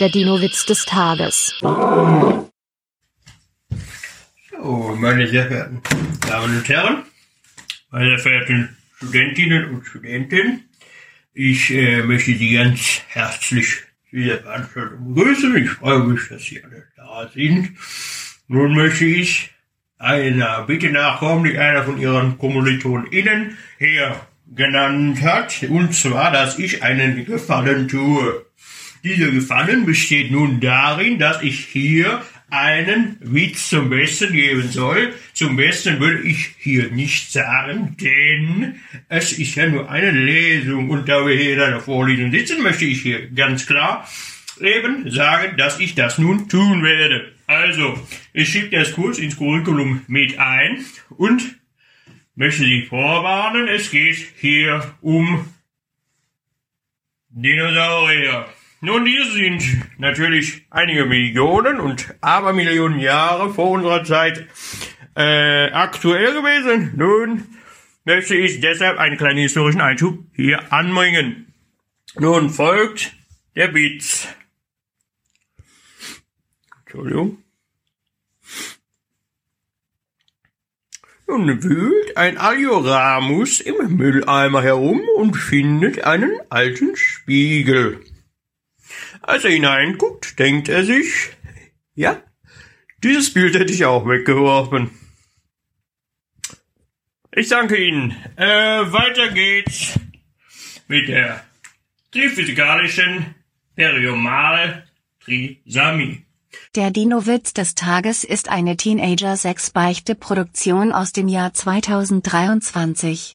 Der Dino-Witz des Tages. Oh, meine sehr verehrten Damen und Herren, meine sehr verehrten Studentinnen und Studenten, ich äh, möchte Sie ganz herzlich zu dieser Veranstaltung begrüßen. Ich freue mich, dass Sie alle da sind. Nun möchte ich einer Bitte nachkommen, die einer von Ihren KommilitonInnen hier genannt hat, und zwar, dass ich einen Gefallen tue. Dieser Gefallen besteht nun darin, dass ich hier einen Witz zum Besten geben soll. Zum Besten will ich hier nicht sagen, denn es ist ja nur eine Lesung und da wir hier in einer Vorlesung sitzen, möchte ich hier ganz klar eben sagen, dass ich das nun tun werde. Also, ich schiebe das kurz ins Curriculum mit ein und möchte Sie vorwarnen, es geht hier um Dinosaurier. Nun, diese sind natürlich einige Millionen und Abermillionen Jahre vor unserer Zeit äh, aktuell gewesen. Nun möchte ich deshalb einen kleinen historischen Einschub hier anbringen. Nun folgt der Witz. Entschuldigung. Nun wühlt ein Alioramus im Mülleimer herum und findet einen alten Spiegel. Als er hineinguckt, denkt er sich, ja, dieses Bild hätte ich auch weggeworfen. Ich danke Ihnen. Äh, weiter geht's mit der triphysikalischen Periomal-Trisamie. Der Dino-Witz des Tages ist eine Teenager-6-Beichte-Produktion aus dem Jahr 2023.